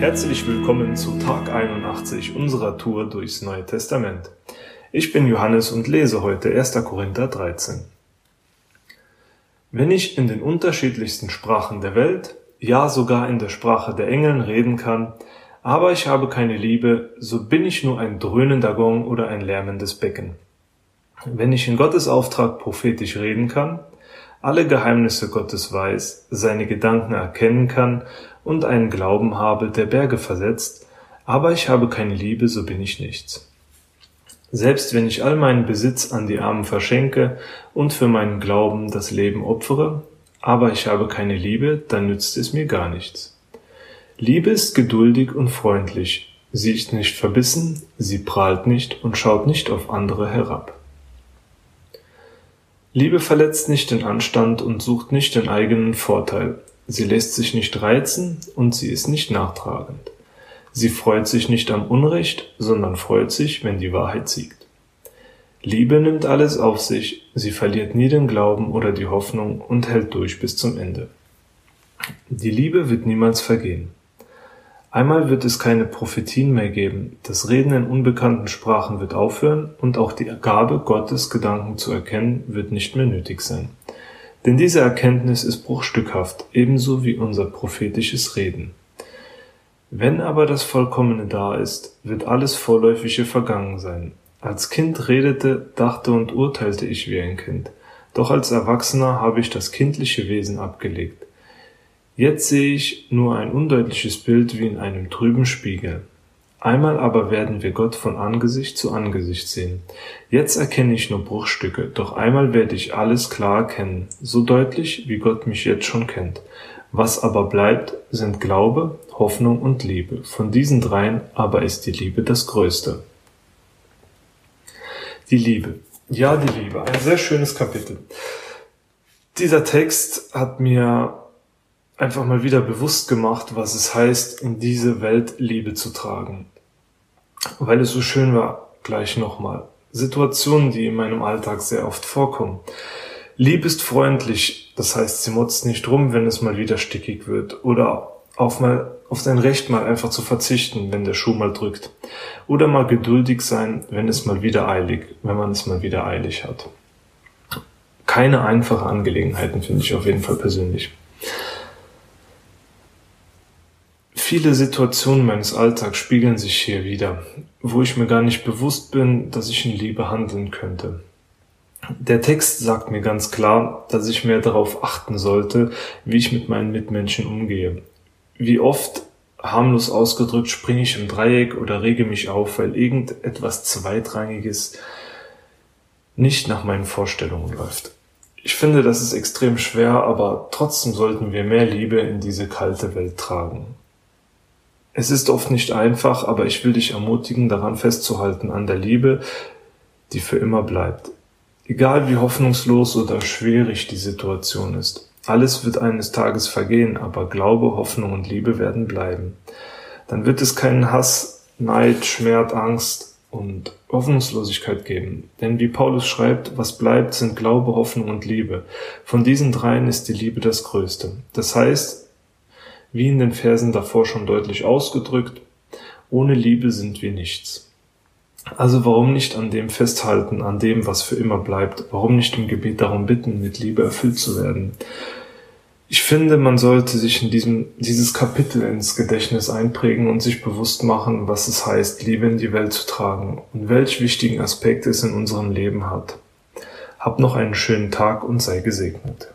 Herzlich willkommen zu Tag 81 unserer Tour durchs Neue Testament. Ich bin Johannes und lese heute 1. Korinther 13. Wenn ich in den unterschiedlichsten Sprachen der Welt, ja sogar in der Sprache der Engeln reden kann, aber ich habe keine Liebe, so bin ich nur ein dröhnender Gong oder ein lärmendes Becken. Wenn ich in Gottes Auftrag prophetisch reden kann, alle Geheimnisse Gottes weiß, seine Gedanken erkennen kann und einen Glauben habe, der Berge versetzt, aber ich habe keine Liebe, so bin ich nichts. Selbst wenn ich all meinen Besitz an die Armen verschenke und für meinen Glauben das Leben opfere, aber ich habe keine Liebe, dann nützt es mir gar nichts. Liebe ist geduldig und freundlich, sie ist nicht verbissen, sie prahlt nicht und schaut nicht auf andere herab. Liebe verletzt nicht den Anstand und sucht nicht den eigenen Vorteil. Sie lässt sich nicht reizen und sie ist nicht nachtragend. Sie freut sich nicht am Unrecht, sondern freut sich, wenn die Wahrheit siegt. Liebe nimmt alles auf sich, sie verliert nie den Glauben oder die Hoffnung und hält durch bis zum Ende. Die Liebe wird niemals vergehen. Einmal wird es keine Prophetien mehr geben, das Reden in unbekannten Sprachen wird aufhören und auch die Gabe, Gottes Gedanken zu erkennen, wird nicht mehr nötig sein. Denn diese Erkenntnis ist bruchstückhaft, ebenso wie unser prophetisches Reden. Wenn aber das Vollkommene da ist, wird alles Vorläufige vergangen sein. Als Kind redete, dachte und urteilte ich wie ein Kind, doch als Erwachsener habe ich das kindliche Wesen abgelegt. Jetzt sehe ich nur ein undeutliches Bild wie in einem trüben Spiegel. Einmal aber werden wir Gott von Angesicht zu Angesicht sehen. Jetzt erkenne ich nur Bruchstücke, doch einmal werde ich alles klar erkennen, so deutlich, wie Gott mich jetzt schon kennt. Was aber bleibt, sind Glaube, Hoffnung und Liebe. Von diesen dreien aber ist die Liebe das Größte. Die Liebe. Ja, die Liebe. Ein sehr schönes Kapitel. Dieser Text hat mir einfach mal wieder bewusst gemacht, was es heißt, in diese Welt Liebe zu tragen. Weil es so schön war, gleich nochmal. Situationen, die in meinem Alltag sehr oft vorkommen. Lieb ist freundlich, das heißt, sie motzt nicht rum, wenn es mal wieder stickig wird. Oder auf mal, auf sein Recht mal einfach zu verzichten, wenn der Schuh mal drückt. Oder mal geduldig sein, wenn es mal wieder eilig, wenn man es mal wieder eilig hat. Keine einfache Angelegenheiten, finde ich auf jeden Fall persönlich. Viele Situationen meines Alltags spiegeln sich hier wieder, wo ich mir gar nicht bewusst bin, dass ich in Liebe handeln könnte. Der Text sagt mir ganz klar, dass ich mehr darauf achten sollte, wie ich mit meinen Mitmenschen umgehe. Wie oft, harmlos ausgedrückt, springe ich im Dreieck oder rege mich auf, weil irgendetwas Zweitrangiges nicht nach meinen Vorstellungen läuft. Ich finde, das ist extrem schwer, aber trotzdem sollten wir mehr Liebe in diese kalte Welt tragen. Es ist oft nicht einfach, aber ich will dich ermutigen, daran festzuhalten, an der Liebe, die für immer bleibt. Egal wie hoffnungslos oder schwierig die Situation ist. Alles wird eines Tages vergehen, aber Glaube, Hoffnung und Liebe werden bleiben. Dann wird es keinen Hass, Neid, Schmerz, Angst und Hoffnungslosigkeit geben. Denn wie Paulus schreibt, was bleibt, sind Glaube, Hoffnung und Liebe. Von diesen dreien ist die Liebe das Größte. Das heißt, wie in den Versen davor schon deutlich ausgedrückt, ohne Liebe sind wir nichts. Also warum nicht an dem festhalten, an dem, was für immer bleibt? Warum nicht im Gebet darum bitten, mit Liebe erfüllt zu werden? Ich finde, man sollte sich in diesem, dieses Kapitel ins Gedächtnis einprägen und sich bewusst machen, was es heißt, Liebe in die Welt zu tragen und welch wichtigen Aspekt es in unserem Leben hat. Hab noch einen schönen Tag und sei gesegnet.